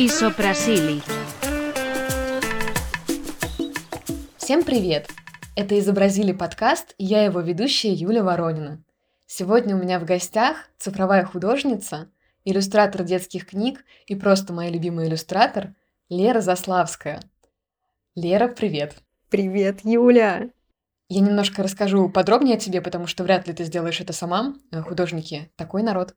Исопрасили. Всем привет! Это «Изобразили подкаст» и я его ведущая Юля Воронина. Сегодня у меня в гостях цифровая художница, иллюстратор детских книг и просто моя любимая иллюстратор Лера Заславская. Лера, привет! Привет, Юля! Я немножко расскажу подробнее о тебе, потому что вряд ли ты сделаешь это сама. Художники — такой народ.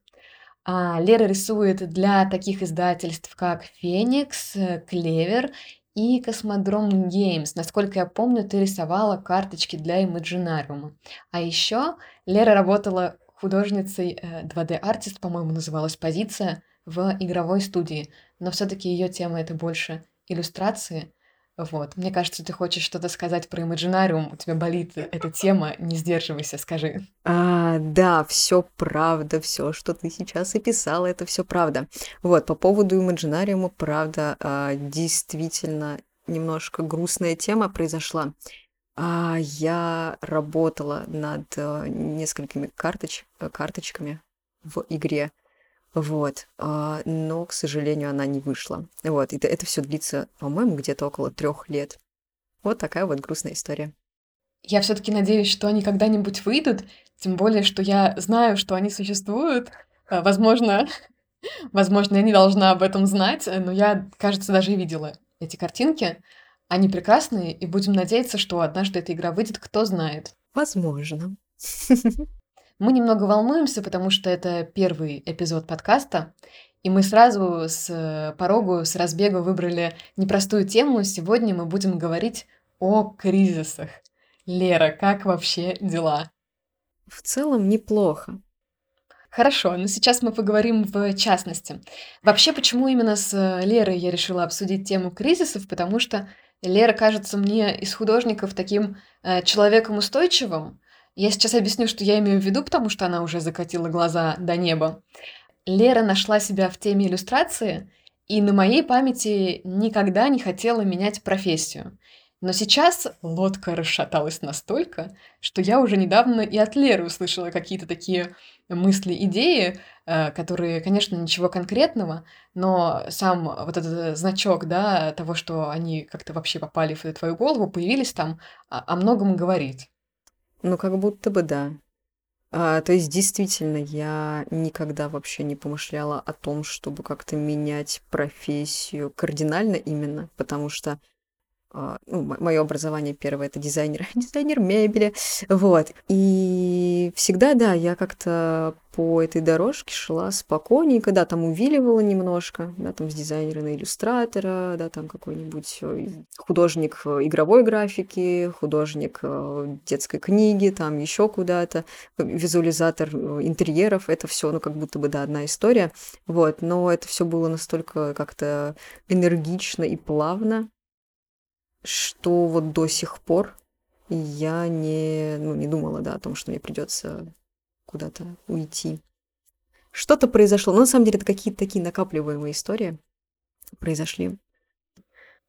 А, Лера рисует для таких издательств, как «Феникс», э, «Клевер» и «Космодром Геймс». Насколько я помню, ты рисовала карточки для Имаджинариума. А еще Лера работала художницей 2D-артист, э, по-моему, называлась позиция, в игровой студии. Но все-таки ее тема это больше иллюстрации. Вот. Мне кажется, ты хочешь что-то сказать про Imaginarium, у тебя болит эта тема, не сдерживайся, скажи. А, да, все правда, все, что ты сейчас описала, это все правда. Вот, по поводу Imaginarium, правда, а, действительно немножко грустная тема произошла. А, я работала над а, несколькими карточ... карточками в игре вот. А, но, к сожалению, она не вышла. Вот. И это, все длится, по-моему, где-то около трех лет. Вот такая вот грустная история. Я все-таки надеюсь, что они когда-нибудь выйдут, тем более, что я знаю, что они существуют. А, возможно, возможно, я не должна об этом знать, но я, кажется, даже и видела эти картинки. Они прекрасные, и будем надеяться, что однажды эта игра выйдет, кто знает. Возможно. Мы немного волнуемся, потому что это первый эпизод подкаста, и мы сразу с э, порогу, с разбега выбрали непростую тему. Сегодня мы будем говорить о кризисах. Лера, как вообще дела? В целом неплохо. Хорошо, но сейчас мы поговорим в частности. Вообще, почему именно с э, Лерой я решила обсудить тему кризисов? Потому что Лера кажется мне из художников таким э, человеком устойчивым, я сейчас объясню, что я имею в виду, потому что она уже закатила глаза до неба. Лера нашла себя в теме иллюстрации, и на моей памяти никогда не хотела менять профессию. Но сейчас лодка расшаталась настолько, что я уже недавно и от Леры услышала какие-то такие мысли, идеи, э, которые, конечно, ничего конкретного, но сам вот этот значок, да, того, что они как-то вообще попали в твою голову, появились там, о многом говорить. Ну, как будто бы да. А, то есть, действительно, я никогда вообще не помышляла о том, чтобы как-то менять профессию кардинально именно, потому что ну, мое образование первое это дизайнер, дизайнер мебели, вот. И всегда, да, я как-то по этой дорожке шла спокойненько, да, там увиливала немножко, да, там с дизайнера на иллюстратора, да, там какой-нибудь э, художник э, игровой графики, художник э, детской книги, там еще куда-то, визуализатор интерьеров, это все, ну, как будто бы, да, одна история, вот, но это все было настолько как-то энергично и плавно, что вот до сих пор я не, ну, не думала, да, о том, что мне придется куда-то уйти. Что-то произошло. Но на самом деле это какие-то такие накапливаемые истории произошли.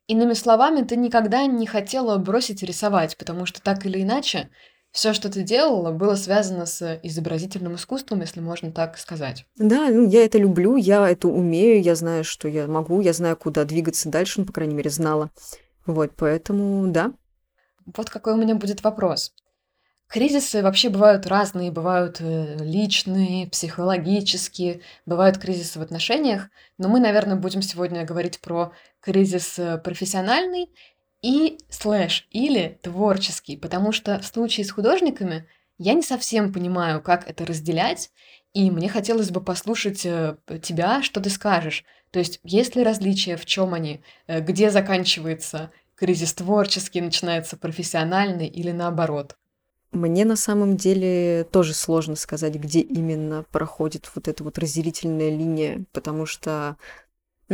Иными словами, ты никогда не хотела бросить рисовать, потому что так или иначе все, что ты делала, было связано с изобразительным искусством, если можно так сказать. Да, ну я это люблю, я это умею, я знаю, что я могу, я знаю, куда двигаться дальше, ну, по крайней мере, знала. Вот, поэтому да. Вот какой у меня будет вопрос. Кризисы вообще бывают разные, бывают э, личные, психологические, бывают кризисы в отношениях, но мы, наверное, будем сегодня говорить про кризис э, профессиональный и слэш или творческий, потому что в случае с художниками я не совсем понимаю, как это разделять, и мне хотелось бы послушать э, тебя, что ты скажешь. То есть, есть ли различия, в чем они, где заканчивается кризис творческий, начинается профессиональный или наоборот? Мне на самом деле тоже сложно сказать, где именно проходит вот эта вот разделительная линия, потому что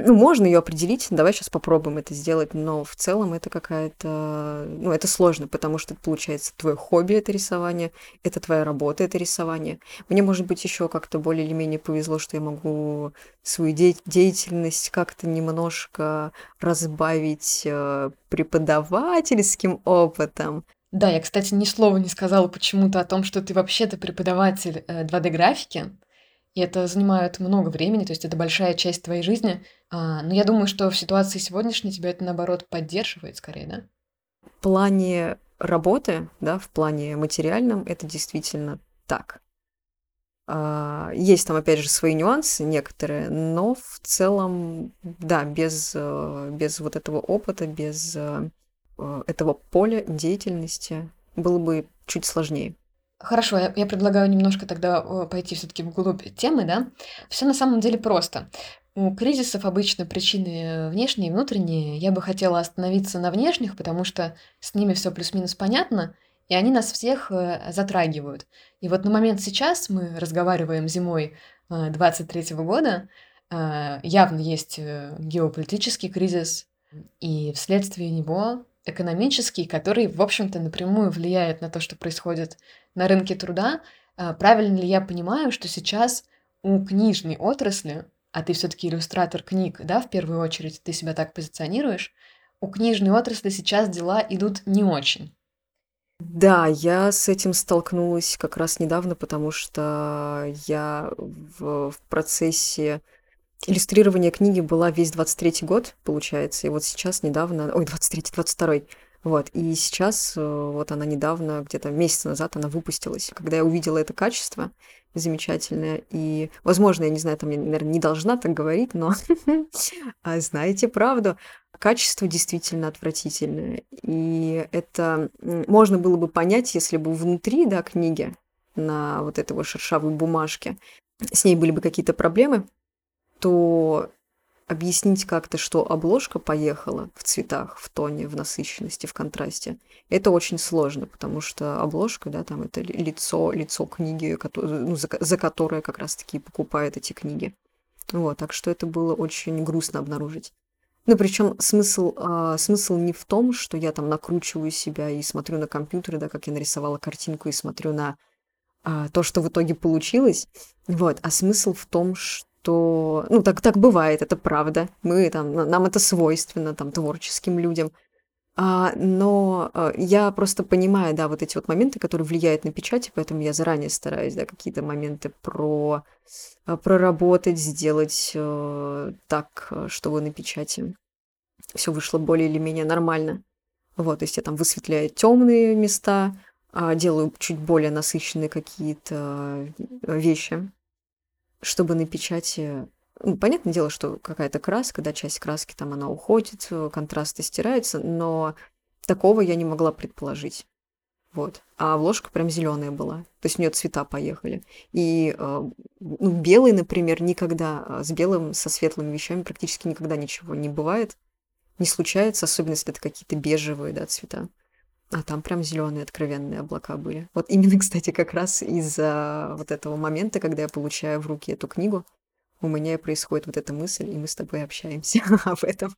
ну, можно ее определить, давай сейчас попробуем это сделать, но в целом это какая-то... Ну, это сложно, потому что, получается, твое хобби — это рисование, это твоя работа — это рисование. Мне, может быть, еще как-то более или менее повезло, что я могу свою де- деятельность как-то немножко разбавить э, преподавательским опытом. Да, я, кстати, ни слова не сказала почему-то о том, что ты вообще-то преподаватель 2D-графики. И это занимает много времени, то есть это большая часть твоей жизни. А, но я думаю, что в ситуации сегодняшней тебя это, наоборот, поддерживает скорее, да? В плане работы, да, в плане материальном, это действительно так. А, есть там, опять же, свои нюансы некоторые, но в целом, да, без, э, без вот этого опыта, без э, э, этого поля деятельности было бы чуть сложнее. Хорошо, я, я предлагаю немножко тогда пойти все-таки вглубь темы, да. Все на самом деле просто. У кризисов обычно причины внешние и внутренние. Я бы хотела остановиться на внешних, потому что с ними все плюс-минус понятно, и они нас всех э, затрагивают. И вот на момент сейчас мы разговариваем зимой 23 э, года, э, явно есть геополитический кризис, и вследствие него экономический, который, в общем-то, напрямую влияет на то, что происходит на рынке труда. А, правильно ли я понимаю, что сейчас у книжной отрасли, а ты все-таки иллюстратор книг, да, в первую очередь, ты себя так позиционируешь, у книжной отрасли сейчас дела идут не очень. Да, я с этим столкнулась как раз недавно, потому что я в, в процессе иллюстрирования книги была весь 23-й год, получается, и вот сейчас недавно, ой, 23-й, 22-й, вот, и сейчас, э, вот она недавно, где-то месяц назад она выпустилась. Когда я увидела это качество замечательное, и, возможно, я не знаю, там, я, наверное, не должна так говорить, но а знаете правду, качество действительно отвратительное. И это можно было бы понять, если бы внутри, да, книги, на вот этой вот шершавой бумажке, с ней были бы какие-то проблемы, то объяснить как-то, что обложка поехала в цветах, в тоне, в насыщенности, в контрасте, это очень сложно, потому что обложка, да, там это лицо, лицо книги, ну, за, за которое как раз-таки покупают эти книги. Вот, так что это было очень грустно обнаружить. Ну, причем смысл, а, смысл не в том, что я там накручиваю себя и смотрю на компьютере, да, как я нарисовала картинку и смотрю на а, то, что в итоге получилось. Вот, а смысл в том, что что, ну, так, так бывает, это правда. Мы там, нам это свойственно, там, творческим людям. А, но а, я просто понимаю, да, вот эти вот моменты, которые влияют на печать, и поэтому я заранее стараюсь, да, какие-то моменты про, а, проработать, сделать а, так, чтобы на печати все вышло более или менее нормально. Вот, то есть я там высветляю темные места, а, делаю чуть более насыщенные какие-то вещи чтобы на печати ну, понятное дело, что какая-то краска, да, часть краски там она уходит, э, контрасты стираются, но такого я не могла предположить. Вот. А обложка прям зеленая была. То есть у нее цвета поехали. И э, ну, белый, например, никогда, э, с белым, со светлыми вещами практически никогда ничего не бывает. Не случается, особенно если это какие-то бежевые, да, цвета. А там прям зеленые откровенные облака были. Вот именно, кстати, как раз из-за вот этого момента, когда я получаю в руки эту книгу, у меня происходит вот эта мысль, и мы с тобой общаемся об этом.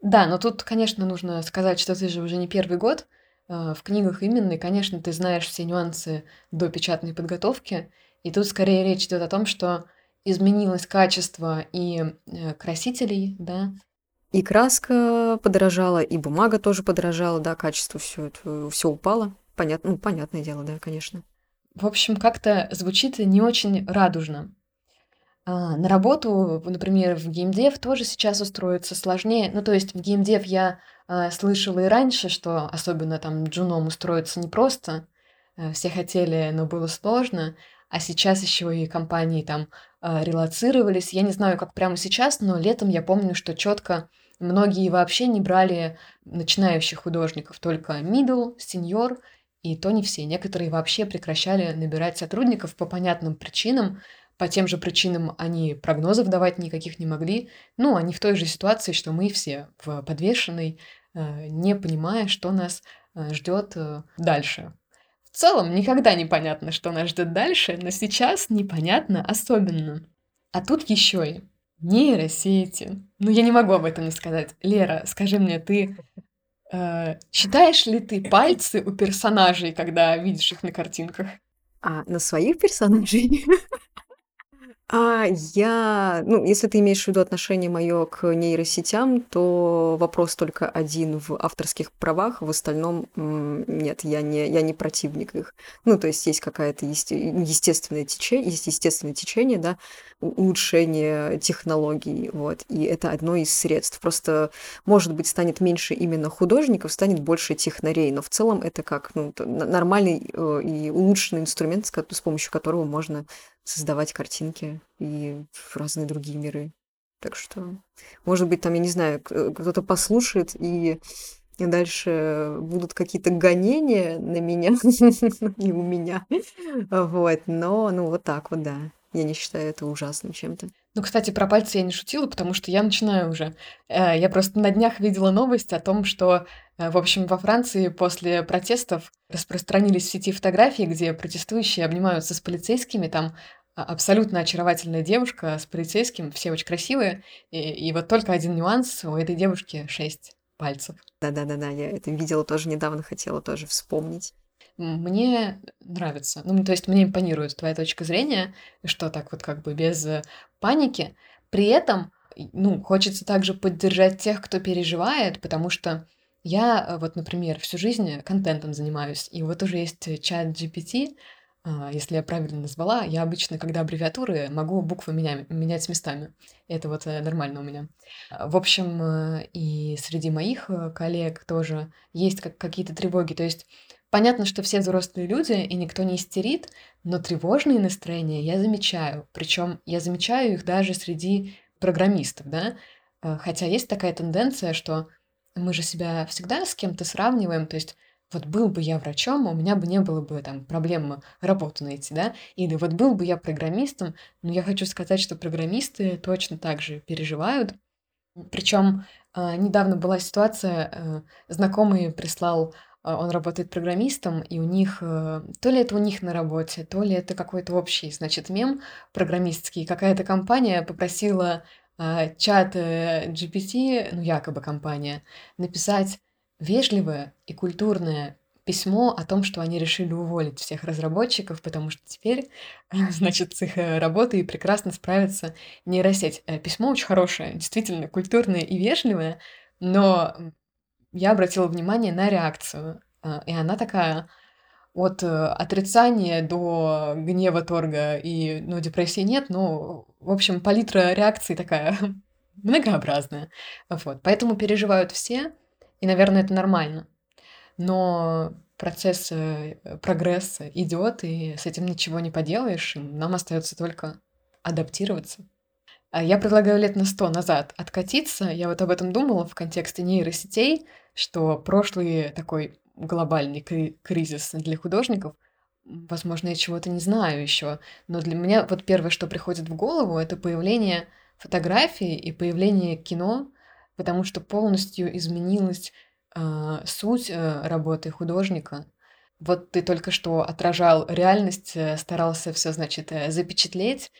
Да, но тут, конечно, нужно сказать, что ты же уже не первый год э, в книгах именно, и, конечно, ты знаешь все нюансы до печатной подготовки, и тут скорее речь идет о том, что изменилось качество и э, красителей, да, и краска подорожала, и бумага тоже подорожала, да, качество все это все упало. Понятно, ну, понятное дело, да, конечно. В общем, как-то звучит не очень радужно. А, на работу, например, в геймдев тоже сейчас устроиться сложнее. Ну, то есть в геймдев я а, слышала и раньше, что особенно там джуном устроиться непросто. А, все хотели, но было сложно. А сейчас еще и компании там а, релацировались. Я не знаю, как прямо сейчас, но летом я помню, что четко Многие вообще не брали начинающих художников, только middle, senior, и то не все. Некоторые вообще прекращали набирать сотрудников по понятным причинам. По тем же причинам они прогнозов давать никаких не могли. Ну, они в той же ситуации, что мы все в подвешенной, э, не понимая, что нас э, ждет э, дальше. В целом, никогда не понятно, что нас ждет дальше, но сейчас непонятно особенно. А тут еще и Нейросети. Ну, я не могу об этом не сказать. Лера, скажи мне, ты э, считаешь ли ты пальцы у персонажей, когда видишь их на картинках? А на своих персонажей? А, я ну, если ты имеешь в виду отношение моё к нейросетям, то вопрос только один в авторских правах. В остальном, нет, я не я не противник их. Ну, то есть есть какая-то есте естественное тече есть естественное течение, да, улучшение технологий, вот, и это одно из средств. Просто, может быть, станет меньше именно художников, станет больше технарей, но в целом это как, ну, нормальный, э, и улучшенный инструмент, с помощью которого можно создавать картинки и разные другие миры. Так что, может быть, там, я не знаю, кто-то послушает, и и дальше будут какие-то гонения на меня, не у меня. Вот, но, ну, вот так вот, да. Я не считаю это ужасным чем-то. Ну, кстати, про пальцы я не шутила, потому что я начинаю уже. Э, я просто на днях видела новость о том, что, э, в общем, во Франции после протестов распространились в сети фотографии, где протестующие обнимаются с полицейскими. Там а, абсолютно очаровательная девушка с полицейским, все очень красивые. И, и вот только один нюанс: у этой девушки шесть пальцев. Да-да-да-да, я это видела тоже недавно, хотела тоже вспомнить. Мне нравится. Ну, то есть мне импонирует твоя точка зрения, что так вот как бы без э, паники. При этом, ну, хочется также поддержать тех, кто переживает, потому что я э, вот, например, всю жизнь контентом занимаюсь, и вот уже есть чат GPT, а, если я правильно назвала, я обычно, когда аббревиатуры, могу буквы меня, менять местами. Это вот э, нормально у меня. А, в общем, и среди моих коллег тоже есть как, какие-то тревоги. То есть понятно, что все взрослые люди, и никто не истерит, но тревожные настроения я замечаю. Причем я замечаю их даже среди программистов, да. Хотя есть такая тенденция, что мы же себя всегда с кем-то сравниваем, то есть вот был бы я врачом, у меня бы не было бы там проблем работу найти, да, или вот был бы я программистом, но я хочу сказать, что программисты точно так же переживают. Причем э, недавно была ситуация, э, знакомый прислал, э, он работает программистом, и у них, э, то ли это у них на работе, то ли это какой-то общий, значит, мем программистский, какая-то компания попросила э, чат э, GPT, ну якобы компания, написать вежливое и культурное письмо о том, что они решили уволить всех разработчиков, потому что теперь, значит, с их э, работой прекрасно справится нейросеть. Письмо очень хорошее, действительно культурное и вежливое, но я обратила внимание на реакцию. А, и она такая от э, отрицания до гнева, торга и, ну, депрессии нет, но, в общем, палитра реакций такая многообразная. Вот. Поэтому переживают все, и, наверное, это нормально. Но процесс э, прогресса идет, и с этим ничего не поделаешь, и нам остается только адаптироваться. А я предлагаю лет на сто назад откатиться. Я вот об этом думала в контексте нейросетей, что прошлый такой глобальный кризис для художников, возможно, я чего-то не знаю еще, но для меня вот первое, что приходит в голову, это появление фотографий и появление кино, потому что полностью изменилась э, суть э, работы художника. Вот ты только что отражал реальность, э, старался все, значит, э, запечатлеть,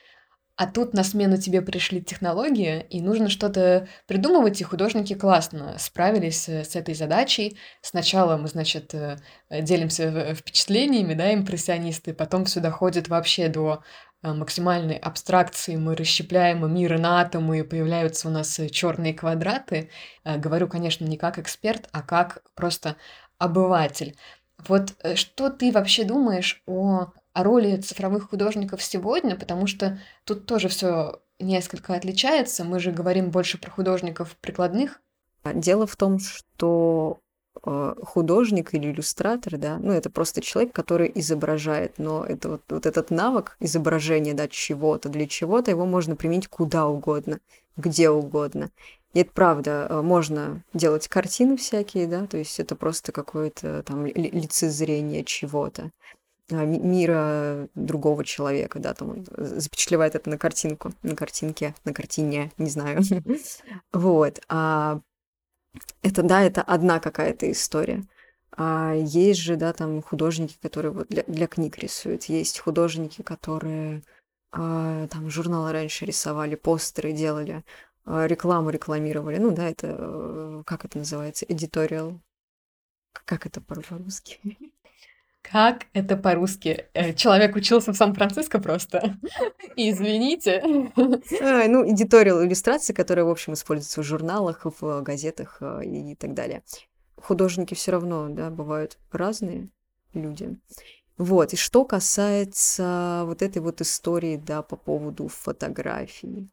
а тут на смену тебе пришли технологии, и нужно что-то придумывать, и художники классно справились э, с этой задачей. Сначала мы, значит, э, делимся впечатлениями, да, импрессионисты, потом все доходит вообще до Э, максимальной абстракции мы расщепляем мир на атомы, и появляются у нас э, черные квадраты. Э, говорю, конечно, не как эксперт, а как просто обыватель. Вот что ты вообще думаешь о, о роли цифровых художников сегодня? Потому что тут тоже все несколько отличается. Мы же говорим больше про художников прикладных. Дело в том, что Э, художник или иллюстратор, да, ну, это просто человек, который изображает, но это вот, вот этот навык изображения, да, чего-то для чего-то, его можно применить куда угодно, где угодно. И это правда, э, можно делать картины всякие, да, то есть это просто какое-то там лицезрение чего-то а, мира другого человека, да, там он запечатлевает это на картинку, на картинке, на картине, не знаю. Вот. А это, да, это одна какая-то история. А есть же, да, там художники, которые вот для, для книг рисуют. Есть художники, которые а, там журналы раньше рисовали, постеры делали, а, рекламу рекламировали. Ну, да, это, э, как это называется, editorial. Как это по-русски? Как это по-русски? Э, человек учился в Сан-Франциско просто. Извините. А, ну, editorial иллюстрации, которые, в общем, используются в журналах, в газетах э, и так далее. Художники все равно, да, бывают разные люди. Вот, и что касается вот этой вот истории, да, по поводу фотографий,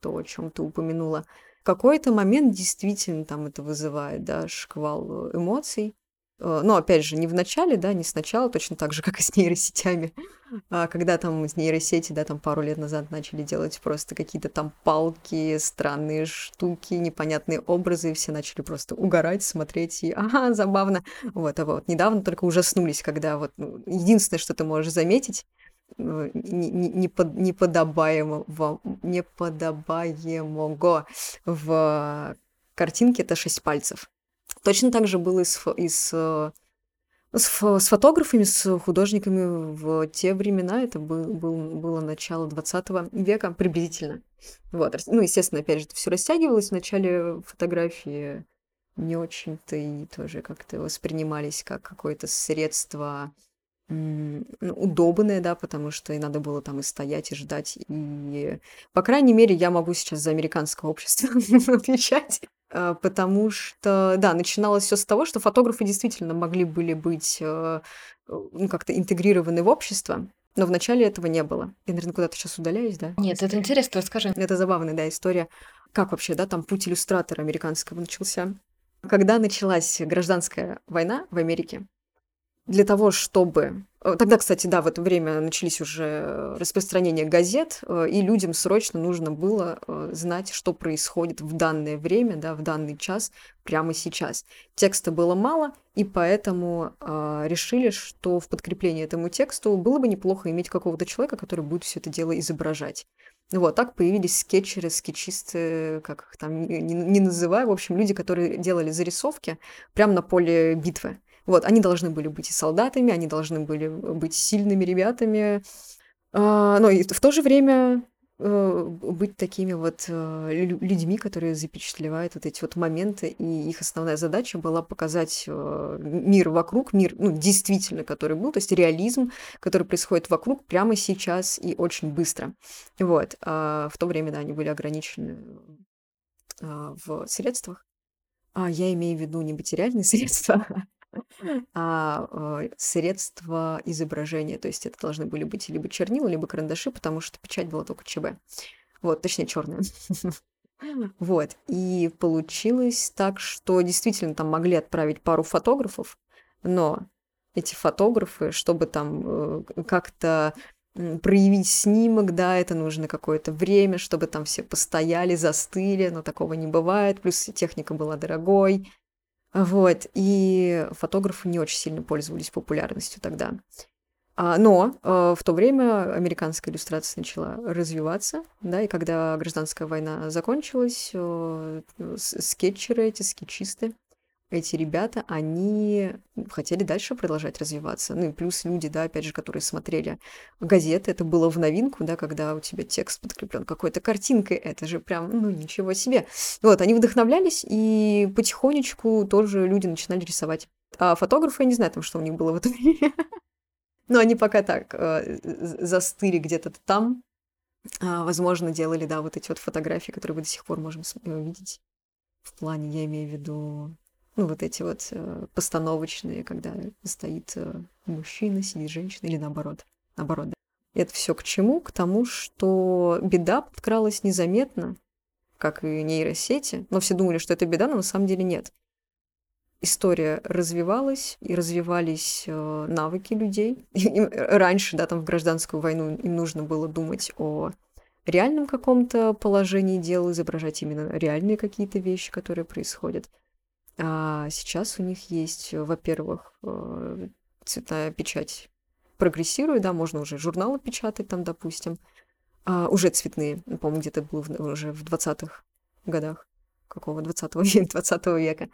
то, о чем ты упомянула, какой-то момент действительно там это вызывает, да, шквал э, эмоций, Э, ну, опять же, не в начале, да, не сначала, точно так же, как и с нейросетями. А когда там с нейросети, да, там пару лет назад начали делать просто какие-то там палки, странные штуки, непонятные образы, и все начали просто угорать, смотреть, и ага, забавно. Вот, а вот недавно только ужаснулись, когда вот ну, единственное, что ты можешь заметить, э, неподобаемого, неподобаемого в картинке это шесть пальцев. Точно так же было и с, и с, э, с, с фотографами, с художниками в те времена. Это был, был, было начало 20 века приблизительно. Вот. Ну, естественно, опять же, это все растягивалось. В начале фотографии не очень-то и тоже как-то воспринимались как какое-то средство ну, удобное, да, потому что и надо было там и стоять, и ждать. И, по крайней мере, я могу сейчас за американское общество отвечать. А, потому что, да, начиналось все с того, что фотографы действительно могли были быть э, ну, как-то интегрированы в общество, но вначале этого не было. Я, наверное, куда-то сейчас удаляюсь, да? Нет, это интересно, расскажи. Это забавная, да, история. Как вообще, да, там путь иллюстратора американского начался. Когда началась гражданская война в Америке, для того, чтобы... Э, тогда, кстати, да, в это время начались уже распространение газет, э, и людям срочно нужно было э, знать, что происходит в данное время, да, в данный час, прямо сейчас. Текста было мало, и поэтому решили, что в подкреплении этому тексту было бы неплохо иметь какого-то человека, который будет все это дело изображать. Вот, так появились скетчеры, скетчисты, как их там не, не называю, в общем, люди, которые делали зарисовки прямо на поле битвы. Вот, они должны были быть и солдатами, они должны были быть сильными ребятами, а, но и в то же время э, быть такими вот э, людьми, которые запечатлевают вот эти вот моменты, и их основная задача была показать э, мир вокруг, мир, ну, действительно, который был, то есть реализм, который происходит вокруг прямо сейчас и очень быстро. Вот. А в то время, да, они были ограничены в средствах. А я имею в виду не материальные средства, а, э, средства изображения. То есть это должны были быть либо чернила, либо карандаши, потому что печать была только ЧБ. Вот, точнее, черная. Вот. И получилось так, что действительно там могли отправить пару фотографов, но эти фотографы, чтобы там э, как-то проявить снимок, да, это нужно какое-то время, чтобы там все постояли, застыли, но такого не бывает, плюс техника была дорогой, вот, и фотографы не очень сильно пользовались популярностью тогда. А, но э, в то время американская иллюстрация начала развиваться, да, и когда гражданская война закончилась, э, скетчеры эти, скетчисты, эти ребята, они хотели дальше продолжать развиваться. Ну и плюс люди, да, опять же, которые смотрели газеты, это было в новинку, да, когда у тебя текст подкреплен какой-то картинкой, это же прям, ну, ничего себе. Вот, они вдохновлялись, и потихонечку тоже люди начинали рисовать. А фотографы, я не знаю, там, что у них было в этом Но они пока так э, застыли где-то там. А, возможно, делали, да, вот эти вот фотографии, которые мы до сих пор можем э, видеть. В плане, я имею в виду ну, вот эти вот э, постановочные, когда стоит э, мужчина, сидит женщина, или наоборот. Наоборот, да. Это все к чему? К тому, что беда подкралась незаметно, как и нейросети, но все думали, что это беда, но на самом деле нет. История развивалась, и развивались э, навыки людей. И, раньше, да, там в гражданскую войну им нужно было думать о реальном каком-то положении дел, изображать именно реальные какие-то вещи, которые происходят. А сейчас у них есть, э, во-первых, э, цветная печать прогрессирует, да, можно уже журналы печатать там, допустим, а, уже цветные, по-моему, где-то был в, уже в 20-х годах, какого 20 века, 20 века.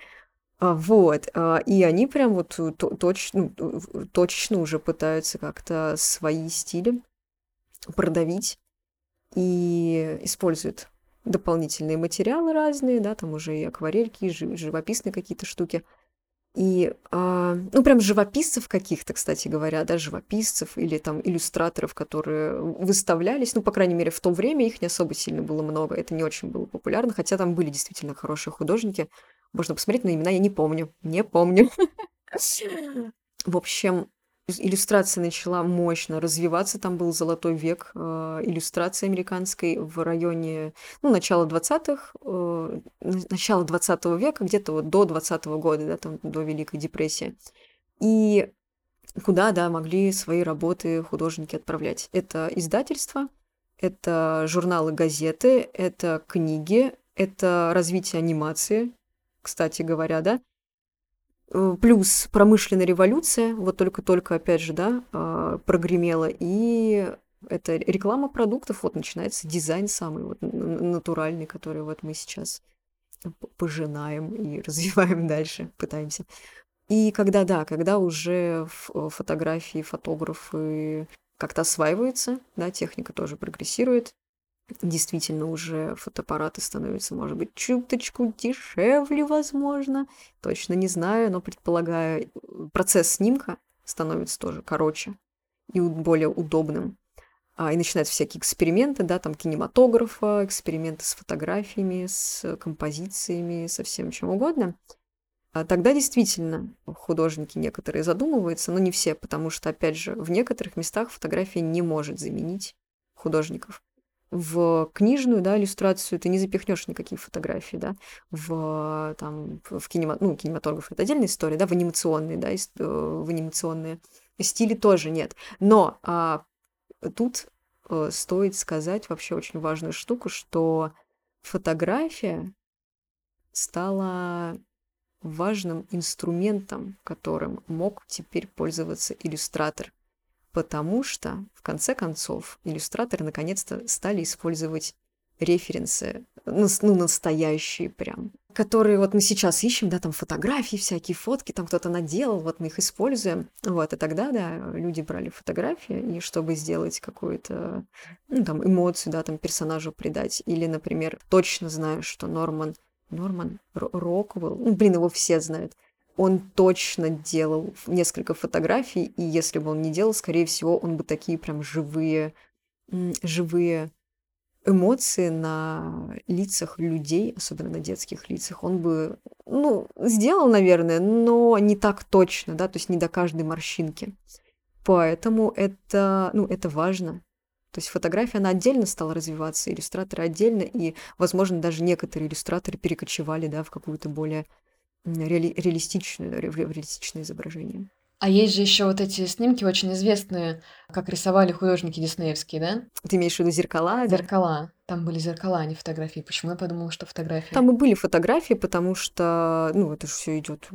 Вот, а, и они прям вот точно, ну, точечно уже пытаются как-то свои стили продавить и используют дополнительные материалы разные, да, там уже и акварельки, и живописные какие-то штуки. И, а, ну, прям живописцев каких-то, кстати говоря, да, живописцев или там иллюстраторов, которые выставлялись, ну, по крайней мере, в то время их не особо сильно было много, это не очень было популярно, хотя там были действительно хорошие художники. Можно посмотреть, но имена я не помню, не помню. В общем, иллюстрация начала мощно развиваться. Там был золотой век э, иллюстрации американской в районе, ну, начала 20-х, э, начала 20 века, где-то вот до 20 -го года, да, там, до Великой депрессии. И куда, да, могли свои работы художники отправлять. Это издательства, это журналы, газеты, это книги, это развитие анимации, кстати говоря, да, плюс промышленная революция, вот только-только, опять же, да, а, прогремела, и это реклама продуктов, вот начинается дизайн самый вот натуральный, который вот мы сейчас пожинаем и развиваем дальше, пытаемся. И когда, да, когда уже фотографии, фотографы как-то осваиваются, да, техника тоже прогрессирует, действительно уже фотоаппараты становятся, может быть, чуточку дешевле, возможно. Точно не знаю, но предполагаю, процесс снимка становится тоже короче и более удобным. А, и начинаются всякие эксперименты, да, там кинематографа, эксперименты с фотографиями, с композициями, со всем чем угодно. А тогда действительно художники некоторые задумываются, но не все, потому что, опять же, в некоторых местах фотография не может заменить художников в книжную, да, иллюстрацию ты не запихнешь никакие фотографии, да, в, там, в кинема, ну, кинематограф это отдельная история, да, в анимационные, да, э, в анимационные стили тоже нет. Но а, тут а, стоит сказать вообще очень важную штуку, что фотография стала важным инструментом, которым мог теперь пользоваться иллюстратор потому что, в конце концов, иллюстраторы наконец-то стали использовать референсы, ну, настоящие прям, которые вот мы сейчас ищем, да, там фотографии всякие, фотки, там кто-то наделал, вот мы их используем, вот, и тогда, да, люди брали фотографии, и чтобы сделать какую-то, ну, там, эмоцию, да, там, персонажу придать, или, например, точно знаю, что Норман, Норман Роквелл, ну, блин, его все знают, он точно делал несколько фотографий, и если бы он не делал, скорее всего, он бы такие прям живые, живые эмоции на лицах людей, особенно на детских лицах, он бы, ну, сделал, наверное, но не так точно, да, то есть не до каждой морщинки. Поэтому это, ну, это важно. То есть фотография, она отдельно стала развиваться, иллюстраторы отдельно, и, возможно, даже некоторые иллюстраторы перекочевали, да, в какую-то более реали реалистичное, реалистичное изображение. А есть же еще вот эти снимки очень известные, как рисовали художники диснеевские, да? Ты имеешь в виду зеркала? Зеркала. Там были зеркала, а не фотографии. Почему я подумала, что фотографии? Там и были фотографии, потому что, ну, это же все идет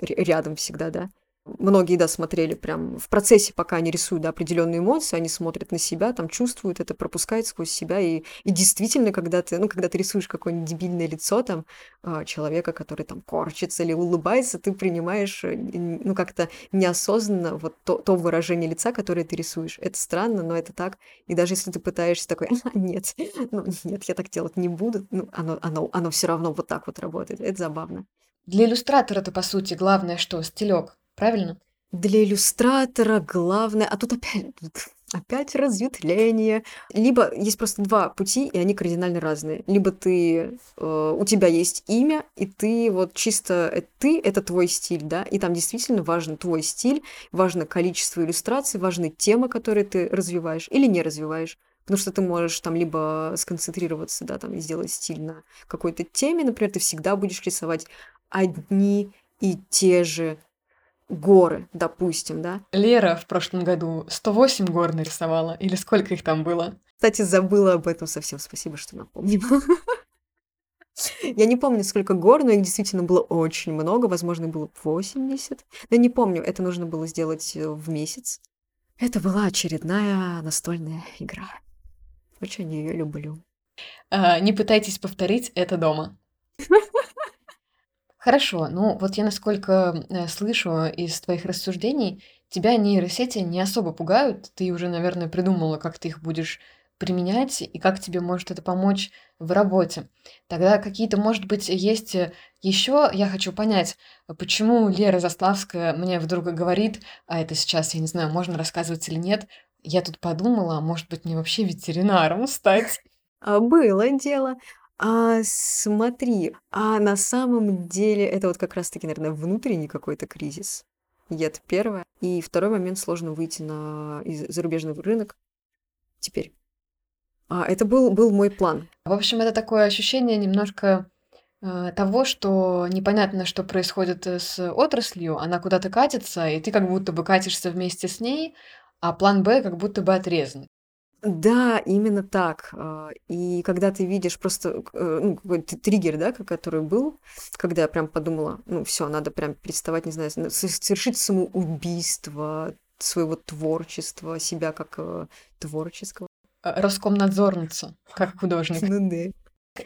рядом всегда, да многие, да, смотрели прям в процессе, пока они рисуют да, определенные эмоции, они смотрят на себя, там чувствуют это, пропускают сквозь себя. И, и действительно, когда ты, ну, когда ты рисуешь какое-нибудь дебильное лицо там а, человека, который там корчится или улыбается, ты принимаешь, э, ну, как-то неосознанно вот то, то выражение лица, которое ты рисуешь. Это странно, но это так. И даже если ты пытаешься такой, а, нет, ну, нет, я так делать не буду, ну, оно, оно, оно все равно вот так вот работает. Это забавно. Для иллюстратора-то, по сути, главное что? Стилек. Правильно? Для иллюстратора главное, а тут опять, опять разветвление. Либо есть просто два пути, и они кардинально разные. Либо ты, э, у тебя есть имя, и ты вот чисто э, ты это твой стиль, да, и там действительно важен твой стиль, важно количество иллюстраций, важны темы, которые ты развиваешь или не развиваешь. Потому что ты можешь там либо сконцентрироваться, да, там и сделать стиль на какой-то теме, например, ты всегда будешь рисовать одни и те же горы, допустим, да. Лера в прошлом году 108 гор нарисовала, или сколько их там было? Кстати, забыла об этом совсем. Спасибо, что напомнила. Я не помню, сколько гор, но их действительно было очень много. Возможно, было 80. Но не помню, это нужно было сделать э, в месяц. Это была очередная настольная игра. Очень ее люблю. А, не пытайтесь повторить это дома. Хорошо, ну вот я насколько э, слышу из твоих рассуждений, тебя нейросети не особо пугают. Ты уже, наверное, придумала, как ты их будешь применять и как тебе может это помочь в работе. Тогда какие-то, может быть, есть э, еще, я хочу понять, почему Лера Заславская мне вдруг говорит, а это сейчас, я не знаю, можно рассказывать или нет, я тут подумала, а может быть, мне вообще ветеринаром стать? А, было дело. А, смотри, а на самом деле это вот как раз-таки, наверное, внутренний какой-то кризис. Это первое. И второй момент сложно выйти на зарубежный рынок теперь. А, это был, был мой план. В общем, это такое ощущение немножко э, того, что непонятно, что происходит э, с отраслью, она куда-то катится, и ты как будто бы катишься вместе с ней, а план Б как будто бы отрезан. Да, именно так. А, и когда ты видишь просто э, ну, какой-то триггер, да, который был, когда я прям подумала, ну все, надо прям переставать, не знаю, совершить самоубийство своего творчества, себя как э, творческого. Э, Роскомнадзорница, как художник. Ну да.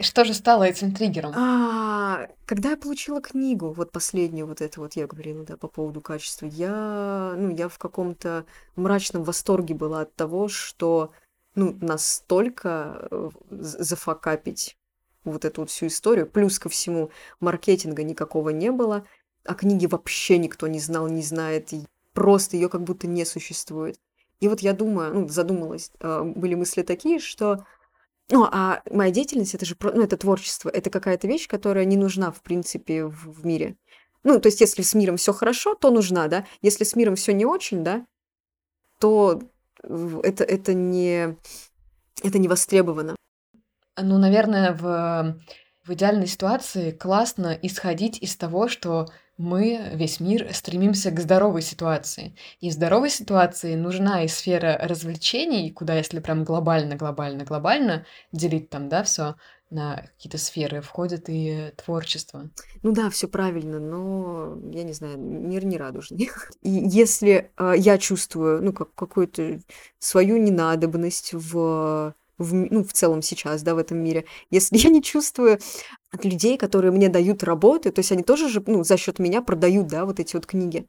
Что же стало этим триггером? А, когда я получила книгу, вот последнюю, вот это вот я говорила, да, по поводу качества, я, ну, я в каком-то мрачном восторге была от того, что, ну, настолько э, зафакапить вот эту вот всю историю. Плюс ко всему, маркетинга никакого не было, а книги вообще никто не знал, не знает, и просто ее как будто не существует. И вот я думаю, ну, задумалась, э, были мысли такие, что ну, а моя деятельность это же ну, это творчество, это какая-то вещь, которая не нужна, в принципе, в, в мире. Ну, то есть, если с миром все хорошо, то нужна, да. Если с миром все не очень, да, то это, это не это не востребовано. Ну, наверное, в, в идеальной ситуации классно исходить из того, что мы, весь мир, стремимся к здоровой ситуации. И в здоровой ситуации нужна и сфера развлечений, куда, если прям глобально, глобально, глобально делить там, да, все на какие-то сферы, входит и творчество. Ну да, все правильно, но я не знаю, мир не радужный. И если э, я чувствую, ну, как какую-то свою ненадобность в в, ну, в целом сейчас, да, в этом мире, если я не чувствую от людей, которые мне дают работы, то есть они тоже же, ну, за счет меня продают, да, вот эти вот книги.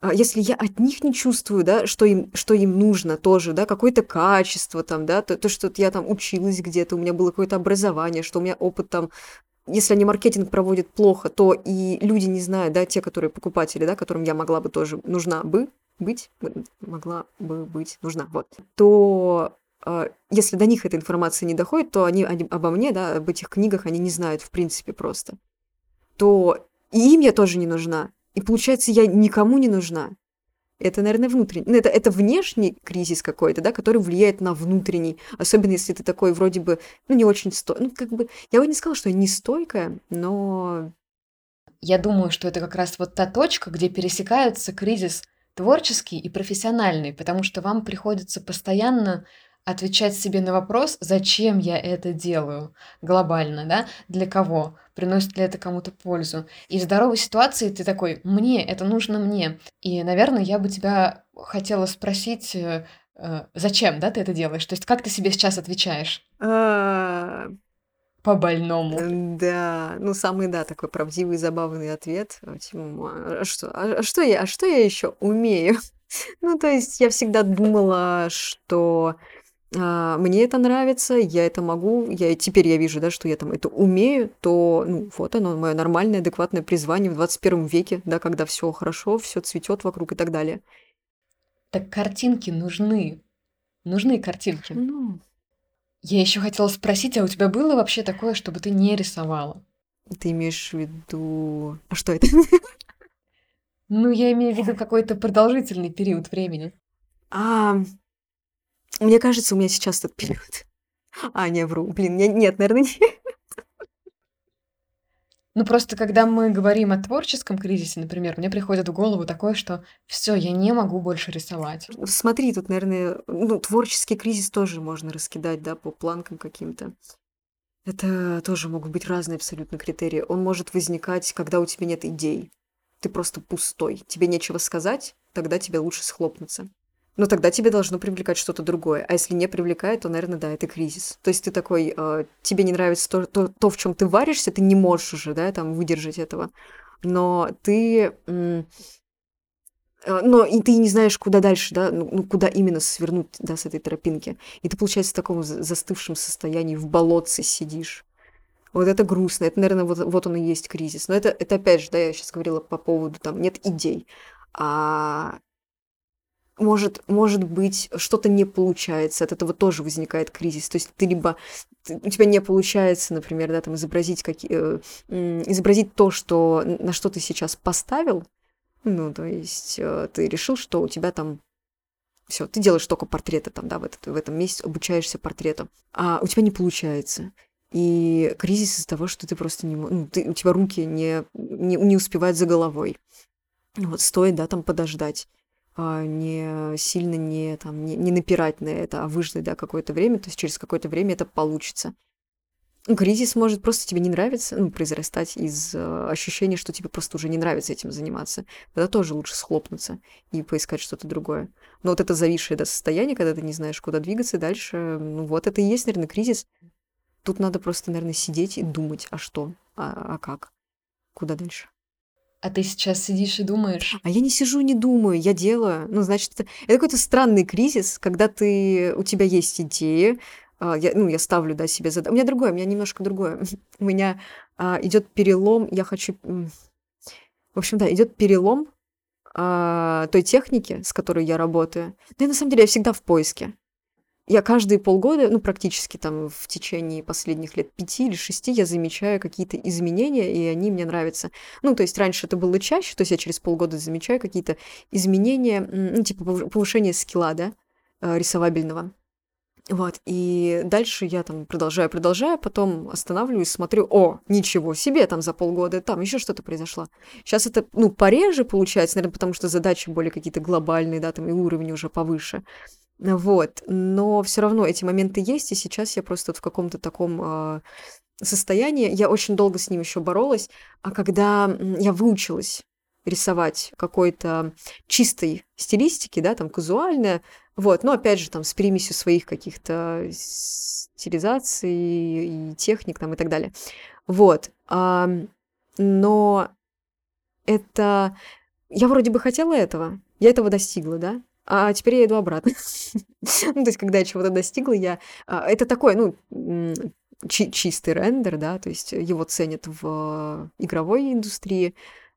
А если я от них не чувствую, да, что им, что им нужно тоже, да, какое-то качество там, да, то, то что я там училась где-то, у меня было какое-то образование, что у меня опыт там, если они маркетинг проводят плохо, то и люди не знают, да, те, которые покупатели, да, которым я могла бы тоже, нужна бы быть, могла бы быть нужна, вот, то а, если до них эта информация не доходит, то они, они обо мне, да, об этих книгах они не знают в принципе просто. То и им я тоже не нужна. И получается, я никому не нужна. Это, наверное, внутренний. Ну, это, это внешний кризис какой-то, да, который влияет на внутренний. Особенно если ты такой вроде бы, ну, не очень сто... Ну, как бы, я бы не сказала, что я не стойкая, но... Я думаю, что это как раз вот та точка, где пересекаются кризис творческий и профессиональный, потому что вам приходится постоянно отвечать себе на вопрос, зачем я это делаю глобально, да, для кого, приносит ли это кому-то пользу. И в здоровой ситуации ты такой, мне, это нужно мне. И, наверное, я бы тебя хотела спросить, э, э, зачем, да, ты это делаешь? То есть как ты себе сейчас отвечаешь? А, По больному. Да, ну самый, да, такой правдивый, забавный ответ. Типа, а что, а, а что я, а что я еще умею? Ну, то есть я всегда думала, что а, мне это нравится, я это могу, я теперь я вижу, да, что я там это умею, то, ну, вот оно, мое нормальное, адекватное призвание в 21 веке, да, когда все хорошо, все цветет вокруг и так далее. Так картинки нужны. Нужны картинки. Ну, Я еще хотела спросить, а у тебя было вообще такое, чтобы ты не рисовала? ты имеешь в виду... А что это? Ну, я имею в виду какой-то продолжительный период времени. А, мне кажется, у меня сейчас тот период. А, не, вру. Блин, не- нет, наверное, нет. Ну, просто когда мы говорим о творческом кризисе, например, мне приходит в голову такое, что все, я не могу больше рисовать. Смотри, тут, наверное, ну, творческий кризис тоже можно раскидать, да, по планкам каким-то. Это тоже могут быть разные абсолютно критерии. Он может возникать, когда у тебя нет идей. Ты просто пустой. Тебе нечего сказать, тогда тебе лучше схлопнуться. Но тогда тебе должно привлекать что-то другое. А если не привлекает, то, наверное, да, это кризис. То есть ты такой, э, тебе не нравится то, то, то, в чем ты варишься, ты не можешь уже, да, там, выдержать этого. Но ты... Э, но и ты не знаешь, куда дальше, да, ну, ну, куда именно свернуть, да, с этой тропинки. И ты, получается, в таком застывшем состоянии, в болотце сидишь. Вот это грустно, это, наверное, вот, вот он и есть кризис. Но это, это опять же, да, я сейчас говорила по поводу, там, нет идей. А может, может быть, что-то не получается, от этого тоже возникает кризис. То есть ты либо у тебя не получается, например, да, там изобразить, какие, э, изобразить то, что, на что ты сейчас поставил, ну, то есть э, ты решил, что у тебя там все, ты делаешь только портреты там, да, в, этот, в этом месяце обучаешься портрету, а у тебя не получается. И кризис из-за того, что ты просто не... Ну, ты, у тебя руки не, не, не успевают за головой. Вот стоит, да, там подождать не сильно не, там, не, не напирать на это, а выждать да, какое-то время, то есть через какое-то время это получится. Кризис может просто тебе не нравиться, ну, произрастать из э, ощущения, что тебе просто уже не нравится этим заниматься. Тогда тоже лучше схлопнуться и поискать что-то другое. Но вот это зависшее да, состояние, когда ты не знаешь, куда двигаться дальше, ну вот это и есть, наверное, кризис. Тут надо просто, наверное, сидеть и думать, а что, а, а как, куда дальше. А ты сейчас сидишь и думаешь? А я не сижу, не думаю, я делаю. Ну, значит, это, это какой-то странный кризис, когда ты, у тебя есть идеи, а, я, ну, я ставлю, да, себе задачу. У меня другое, у меня немножко другое. у меня а, идет перелом, я хочу... В общем, да, идет перелом а, той техники, с которой я работаю. Но я, на самом деле, я всегда в поиске. Я каждые полгода, ну, практически там в течение последних лет пяти или шести, я замечаю какие-то изменения, и они мне нравятся. Ну, то есть раньше это было чаще, то есть я через полгода замечаю какие-то изменения, ну, типа повышение скилла, да, э, рисовабельного. Вот, и дальше я там продолжаю, продолжаю, потом останавливаюсь, смотрю, о, ничего себе, там за полгода, там еще что-то произошло. Сейчас это, ну, пореже получается, наверное, потому что задачи более какие-то глобальные, да, там и уровни уже повыше. Вот, но все равно эти моменты есть, и сейчас я просто вот в каком-то таком э, состоянии, я очень долго с ним еще боролась, а когда я выучилась рисовать какой-то чистой стилистики, да, там казуальная, вот, но опять же там с примесью своих каких-то стилизаций и техник там и так далее. Вот. А, но это... Я вроде бы хотела этого, я этого достигла, да? А теперь я иду обратно. ну, то есть, когда я чего-то достигла, я... А, это такой, ну, чи- чистый рендер, да, то есть его ценят в игровой индустрии,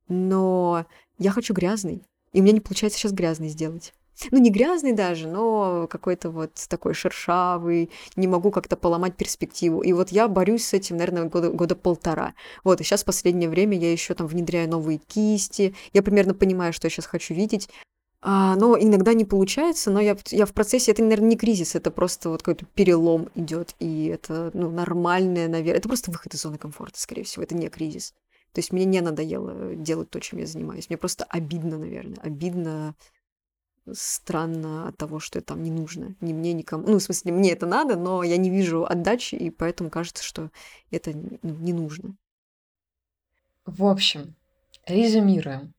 но я хочу грязный, и у меня не получается сейчас грязный сделать ну, не грязный даже, но какой-то вот такой шершавый, не могу как-то поломать перспективу. И вот я борюсь с этим, наверное, года, года полтора. Вот, и сейчас в последнее время я еще там внедряю новые кисти, я примерно понимаю, что я сейчас хочу видеть, но иногда не получается, но я, я в процессе, это, наверное, не кризис, это просто вот какой-то перелом идет, и это, ну, нормальное, наверное, это просто выход из зоны комфорта, скорее всего, это не кризис. То есть мне не надоело делать то, чем я занимаюсь. Мне просто обидно, наверное, обидно странно от того, что это там не нужно. Ни мне, никому. Ну, в смысле, мне это надо, но я не вижу отдачи, и поэтому кажется, что это ну, не нужно. В общем, резюмируем.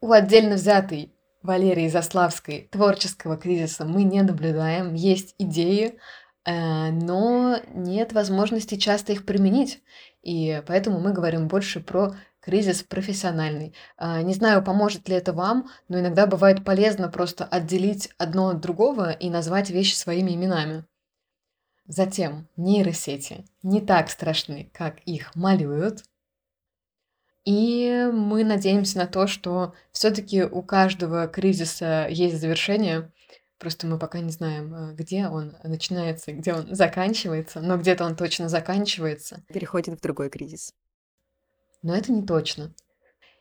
У отдельно взятой Валерии Заславской творческого кризиса мы не наблюдаем. Есть идеи, э, но нет возможности часто их применить. И поэтому мы говорим больше про кризис профессиональный. А, не знаю, поможет ли это вам, но иногда бывает полезно просто отделить одно от другого и назвать вещи своими именами. Затем, нейросети не так страшны, как их малюют. И мы надеемся на то, что все-таки у каждого кризиса есть завершение. Просто мы пока не знаем, а, где он начинается, где он заканчивается, но где-то он точно заканчивается. Переходит в другой кризис. Но это не точно.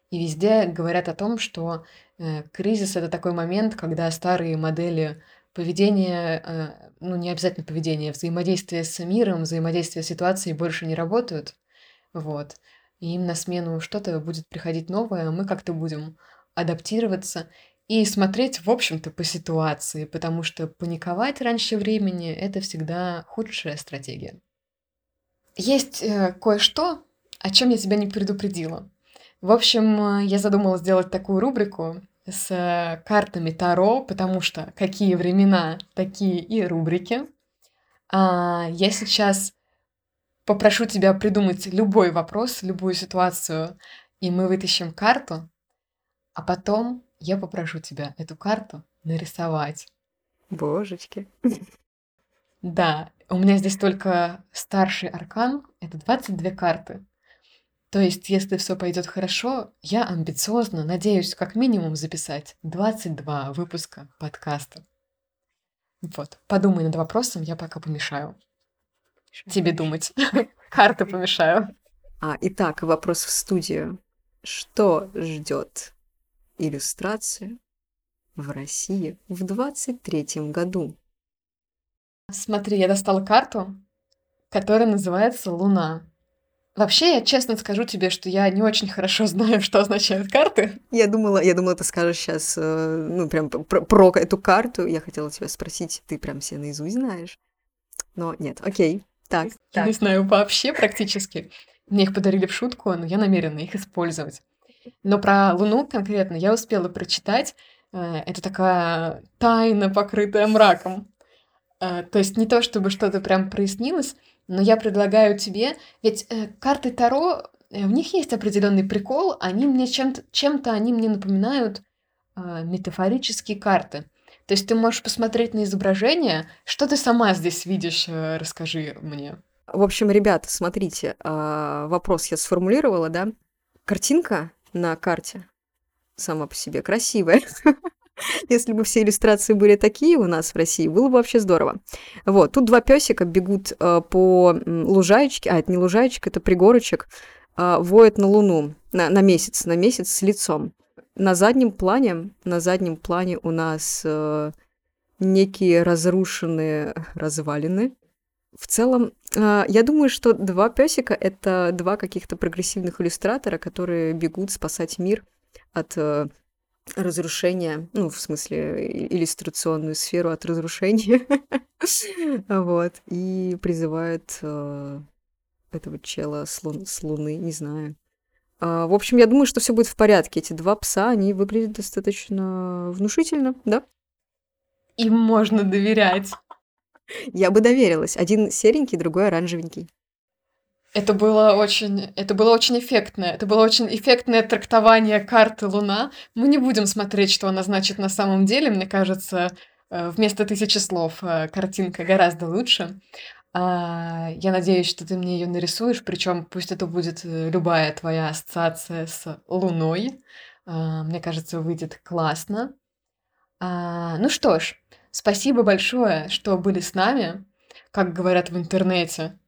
И везде говорят о том, что э, кризис это такой момент, когда старые модели поведения, э, ну не обязательно поведения, взаимодействия с миром, взаимодействия с ситуацией больше не работают. Вот. И им на смену что-то будет приходить новое, мы как-то будем адаптироваться и смотреть, в общем-то, по ситуации, потому что паниковать раньше времени – это всегда худшая стратегия. Есть э, кое-что, о чем я тебя не предупредила. В общем, э, я задумала сделать такую рубрику с э, картами Таро, потому что какие времена, такие и рубрики. А, я сейчас попрошу тебя придумать любой вопрос, любую ситуацию, и мы вытащим карту, а потом я попрошу тебя эту карту нарисовать. Божечки. Да, у меня здесь только старший аркан, это 22 карты. То есть, если все пойдет хорошо, я амбициозно надеюсь как минимум записать 22 выпуска подкаста. Вот, подумай над вопросом, я пока помешаю. Тебе думать. Карты помешаю. А, итак, вопрос в студию. Что ждет иллюстрацию в России в 23 году? Смотри, я достала карту, которая называется «Луна». Вообще, я честно скажу тебе, что я не очень хорошо знаю, что означают карты. Я думала, я думала, ты скажешь сейчас, э, ну, прям про, про эту карту. Я хотела тебя спросить, ты прям все наизусть знаешь? Но нет, окей. Так, я так. не знаю вообще практически. Мне их подарили в шутку, но я намерена их использовать. Но про Луну конкретно я успела прочитать. Э, это такая тайна, покрытая мраком. Э, то есть не то, чтобы что-то прям прояснилось, но я предлагаю тебе, ведь э, карты Таро, в них есть определенный прикол, они мне чем-то, чем-то они мне напоминают метафорические карты. То есть ты можешь посмотреть на изображение, что ты сама здесь видишь, э, расскажи мне. В общем, ребята, смотрите, э, вопрос я сформулировала, да? Картинка на карте сама по себе красивая. Если бы все иллюстрации были такие у нас в России, было бы вообще здорово. Вот, тут два песика бегут э, по лужаечке, а это не лужаечка, это пригорочек, э, воют на луну, на, на месяц, на месяц с лицом. На заднем плане, на заднем плане у нас э, некие разрушенные развалины. В целом, э, я думаю, что два песика это два каких-то прогрессивных иллюстратора, которые бегут спасать мир от э, разрушения, ну, в смысле, иллюстрационную сферу от разрушения. Вот. И призывают э, этого чела с, лун- с Луны, не знаю. А, в общем, я думаю, что все будет в порядке. Эти два пса, они выглядят достаточно внушительно, да? Им можно доверять. Я бы доверилась. Один серенький, другой оранжевенький. Это было очень, это было очень эффектное. Это было очень эффектное трактование карты Луна. Мы не будем смотреть, что она значит на самом деле. Мне кажется, э, вместо тысячи слов э, картинка гораздо лучше. А, я надеюсь, что ты мне ее нарисуешь, причем пусть это будет э, любая твоя ассоциация с Луной. А, мне кажется, выйдет классно. А, ну что ж, спасибо большое, что были с нами. Как говорят в интернете,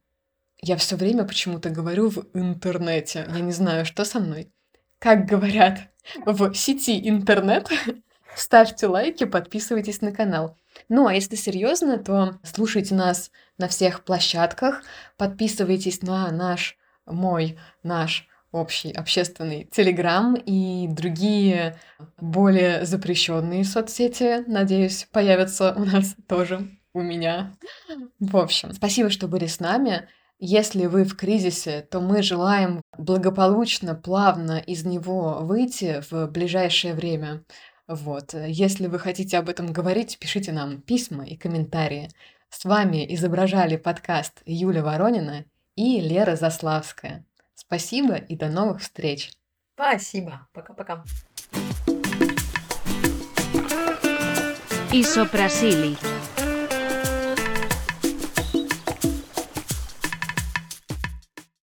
я все время почему-то говорю в интернете. Я не знаю, что со мной. Как говорят в сети интернет, ставьте лайки, подписывайтесь на канал. Ну, а если серьезно, то слушайте нас на всех площадках, подписывайтесь на наш, мой, наш общий общественный Телеграм и другие более запрещенные соцсети, надеюсь, появятся у нас тоже, у меня. В общем, спасибо, что были с нами. Если вы в кризисе, то мы желаем благополучно, плавно из него выйти в ближайшее время. Вот. Если вы хотите об этом говорить, пишите нам письма и комментарии. С вами изображали подкаст Юля Воронина и Лера Заславская. Спасибо и до новых встреч. Спасибо. Пока-пока. Isoprazili.